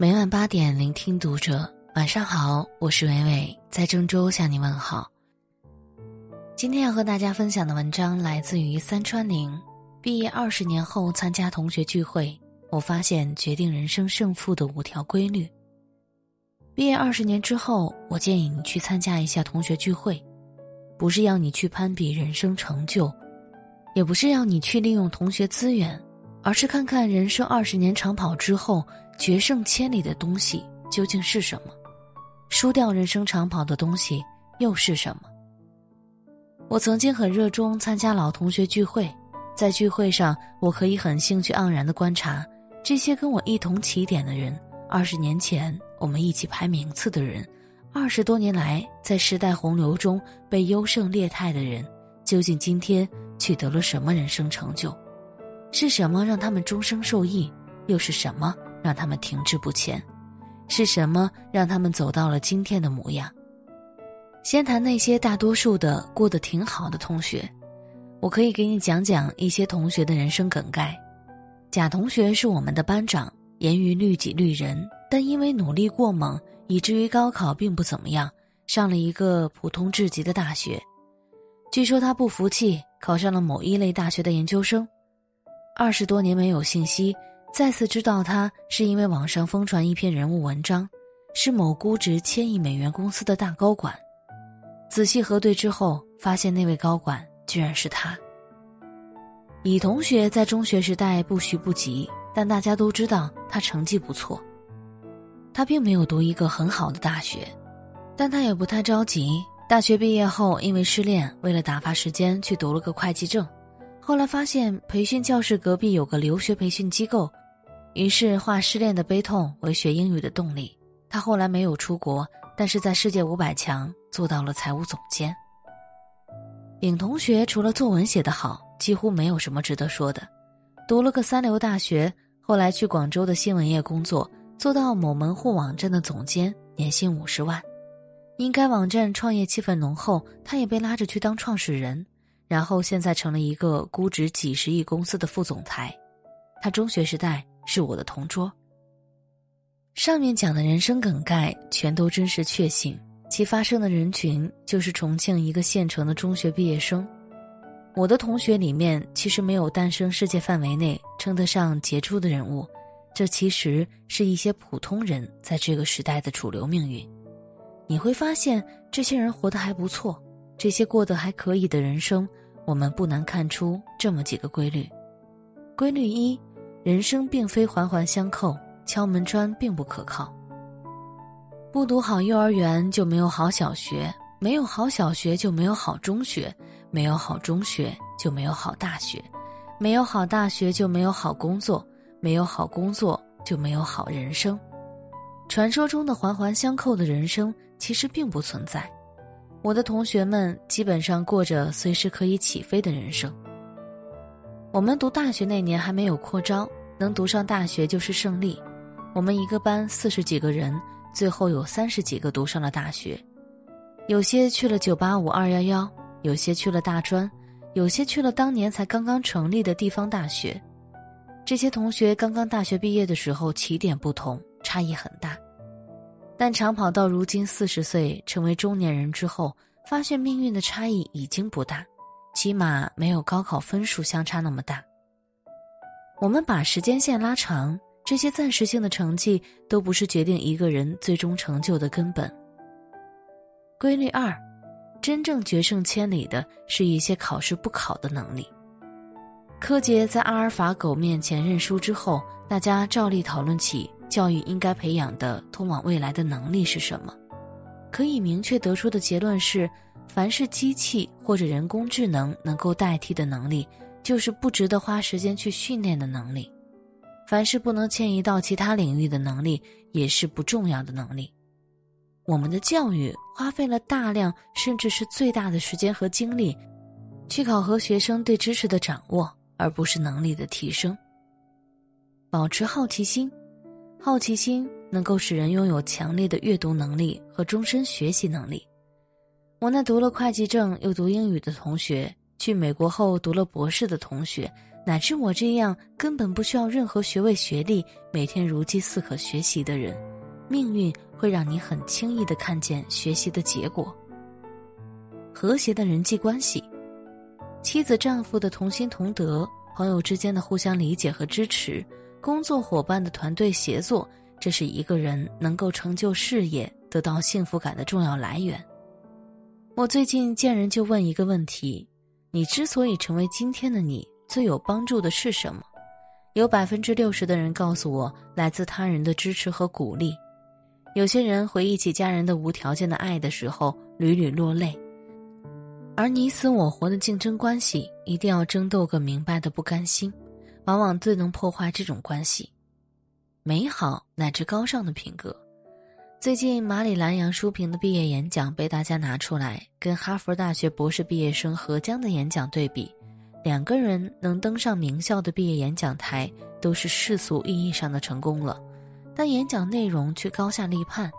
每晚八点，聆听读者。晚上好，我是伟伟，在郑州向你问好。今天要和大家分享的文章来自于三川玲。毕业二十年后参加同学聚会，我发现决定人生胜负的五条规律。毕业二十年之后，我建议你去参加一下同学聚会，不是要你去攀比人生成就，也不是要你去利用同学资源，而是看看人生二十年长跑之后。决胜千里的东西究竟是什么？输掉人生长跑的东西又是什么？我曾经很热衷参加老同学聚会，在聚会上，我可以很兴趣盎然的观察这些跟我一同起点的人，二十年前我们一起排名次的人，二十多年来在时代洪流中被优胜劣汰的人，究竟今天取得了什么人生成就？是什么让他们终生受益？又是什么？让他们停滞不前，是什么让他们走到了今天的模样？先谈那些大多数的过得挺好的同学，我可以给你讲讲一些同学的人生梗概。甲同学是我们的班长，严于律己律人，但因为努力过猛，以至于高考并不怎么样，上了一个普通至极的大学。据说他不服气，考上了某一类大学的研究生。二十多年没有信息。再次知道他是因为网上疯传一篇人物文章，是某估值千亿美元公司的大高管。仔细核对之后，发现那位高管居然是他。乙同学在中学时代不徐不急，但大家都知道他成绩不错。他并没有读一个很好的大学，但他也不太着急。大学毕业后，因为失恋，为了打发时间，去读了个会计证。后来发现培训教室隔壁有个留学培训机构。于是化失恋的悲痛为学英语的动力。他后来没有出国，但是在世界五百强做到了财务总监。丙同学除了作文写得好，几乎没有什么值得说的。读了个三流大学，后来去广州的新闻业工作，做到某门户网站的总监，年薪五十万。因该网站创业气氛浓厚，他也被拉着去当创始人，然后现在成了一个估值几十亿公司的副总裁。他中学时代。是我的同桌。上面讲的人生梗概全都真实确信，其发生的人群就是重庆一个县城的中学毕业生。我的同学里面其实没有诞生世界范围内称得上杰出的人物，这其实是一些普通人在这个时代的主流命运。你会发现，这些人活得还不错，这些过得还可以的人生，我们不难看出这么几个规律。规律一。人生并非环环相扣，敲门砖并不可靠。不读好幼儿园就没有好小学，没有好小学就没有好中学，没有好中学就没有好大学，没有好大学就没有好工作，没有好工作就没有好人生。传说中的环环相扣的人生其实并不存在。我的同学们基本上过着随时可以起飞的人生。我们读大学那年还没有扩招，能读上大学就是胜利。我们一个班四十几个人，最后有三十几个读上了大学，有些去了九八五二幺幺，有些去了大专，有些去了当年才刚刚成立的地方大学。这些同学刚刚大学毕业的时候起点不同，差异很大，但长跑到如今四十岁成为中年人之后，发现命运的差异已经不大。起码没有高考分数相差那么大。我们把时间线拉长，这些暂时性的成绩都不是决定一个人最终成就的根本。规律二，真正决胜千里的是一些考试不考的能力。柯洁在阿尔法狗面前认输之后，大家照例讨论起教育应该培养的通往未来的能力是什么。可以明确得出的结论是。凡是机器或者人工智能能够代替的能力，就是不值得花时间去训练的能力；凡是不能迁移到其他领域的能力，也是不重要的能力。我们的教育花费了大量甚至是最大的时间和精力，去考核学生对知识的掌握，而不是能力的提升。保持好奇心，好奇心能够使人拥有强烈的阅读能力和终身学习能力。我那读了会计证又读英语的同学，去美国后读了博士的同学，乃至我这样根本不需要任何学位学历，每天如饥似渴学习的人，命运会让你很轻易的看见学习的结果。和谐的人际关系，妻子丈夫的同心同德，朋友之间的互相理解和支持，工作伙伴的团队协作，这是一个人能够成就事业、得到幸福感的重要来源。我最近见人就问一个问题：你之所以成为今天的你。最有帮助的是什么？有百分之六十的人告诉我，来自他人的支持和鼓励。有些人回忆起家人的无条件的爱的时候，屡屡落泪。而你死我活的竞争关系，一定要争斗个明白的不甘心，往往最能破坏这种关系。美好乃至高尚的品格。最近，马里兰杨淑萍的毕业演讲被大家拿出来，跟哈佛大学博士毕业生何江的演讲对比。两个人能登上名校的毕业演讲台，都是世俗意义上的成功了，但演讲内容却高下立判。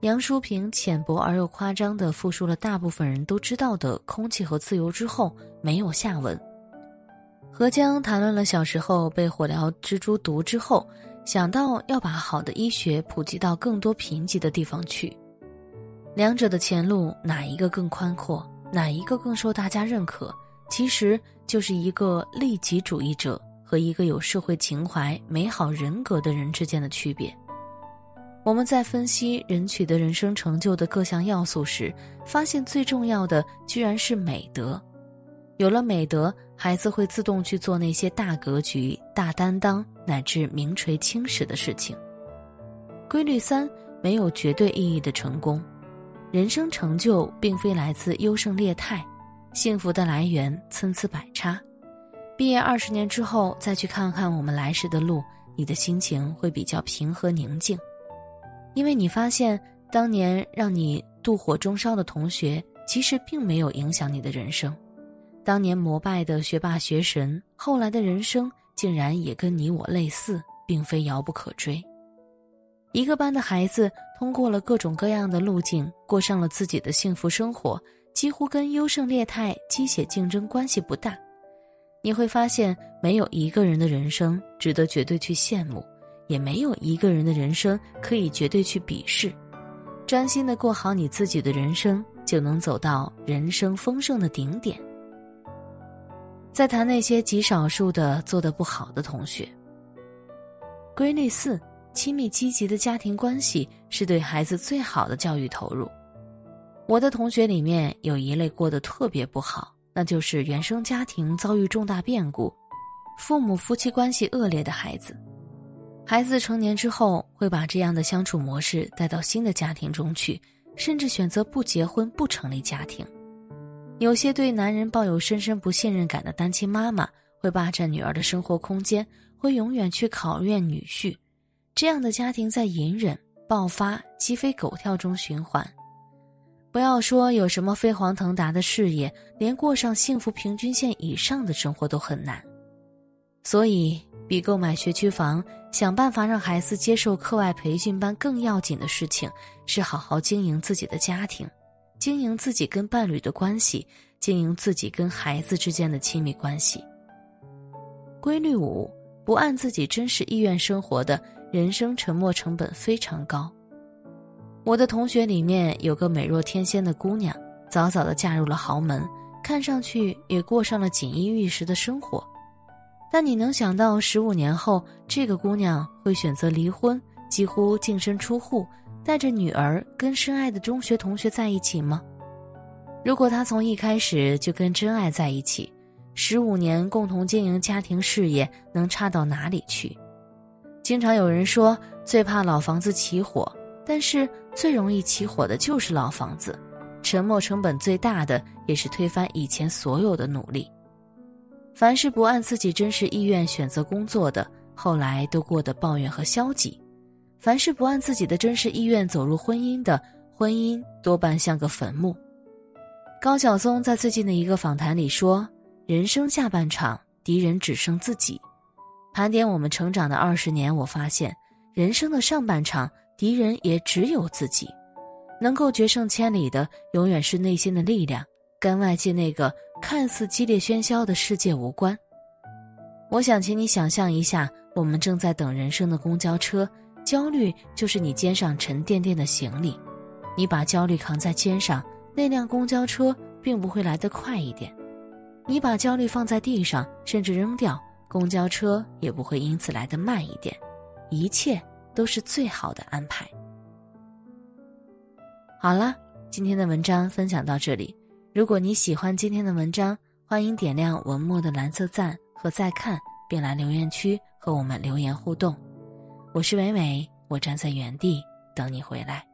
杨淑萍浅薄而又夸张地复述了大部分人都知道的空气和自由之后，没有下文。何江谈论了小时候被火疗蜘蛛毒之后，想到要把好的医学普及到更多贫瘠的地方去。两者的前路哪一个更宽阔？哪一个更受大家认可？其实就是一个利己主义者和一个有社会情怀、美好人格的人之间的区别。我们在分析人取得人生成就的各项要素时，发现最重要的居然是美德。有了美德，孩子会自动去做那些大格局、大担当乃至名垂青史的事情。规律三：没有绝对意义的成功，人生成就并非来自优胜劣汰。幸福的来源参差百差，毕业二十年之后再去看看我们来时的路，你的心情会比较平和宁静，因为你发现当年让你妒火中烧的同学，其实并没有影响你的人生；当年膜拜的学霸学神，后来的人生竟然也跟你我类似，并非遥不可追。一个班的孩子通过了各种各样的路径，过上了自己的幸福生活。几乎跟优胜劣汰、鸡血竞争关系不大，你会发现，没有一个人的人生值得绝对去羡慕，也没有一个人的人生可以绝对去鄙视。专心的过好你自己的人生，就能走到人生丰盛的顶点。再谈那些极少数的做得不好的同学。规律四：亲密积极的家庭关系是对孩子最好的教育投入。我的同学里面有一类过得特别不好，那就是原生家庭遭遇重大变故，父母夫妻关系恶劣的孩子。孩子成年之后，会把这样的相处模式带到新的家庭中去，甚至选择不结婚、不成立家庭。有些对男人抱有深深不信任感的单亲妈妈，会霸占女儿的生活空间，会永远去考验女婿。这样的家庭在隐忍、爆发、鸡飞狗跳中循环。不要说有什么飞黄腾达的事业，连过上幸福平均线以上的生活都很难。所以，比购买学区房、想办法让孩子接受课外培训班更要紧的事情，是好好经营自己的家庭，经营自己跟伴侣的关系，经营自己跟孩子之间的亲密关系。规律五：不按自己真实意愿生活的人生，沉默成本非常高。我的同学里面有个美若天仙的姑娘，早早的嫁入了豪门，看上去也过上了锦衣玉食的生活。但你能想到十五年后，这个姑娘会选择离婚，几乎净身出户，带着女儿跟深爱的中学同学在一起吗？如果她从一开始就跟真爱在一起，十五年共同经营家庭事业，能差到哪里去？经常有人说，最怕老房子起火。但是最容易起火的就是老房子，沉没成本最大的也是推翻以前所有的努力。凡是不按自己真实意愿选择工作的，后来都过得抱怨和消极；凡是不按自己的真实意愿走入婚姻的，婚姻多半像个坟墓。高晓松在最近的一个访谈里说：“人生下半场，敌人只剩自己。”盘点我们成长的二十年，我发现人生的上半场。敌人也只有自己，能够决胜千里的，永远是内心的力量，跟外界那个看似激烈喧嚣的世界无关。我想请你想象一下，我们正在等人生的公交车，焦虑就是你肩上沉甸甸的行李，你把焦虑扛在肩上，那辆公交车并不会来得快一点；你把焦虑放在地上，甚至扔掉，公交车也不会因此来得慢一点。一切都是最好的安排。好了，今天的文章分享到这里。如果你喜欢今天的文章，欢迎点亮文末的蓝色赞和再看，并来留言区和我们留言互动。我是伟伟，我站在原地等你回来。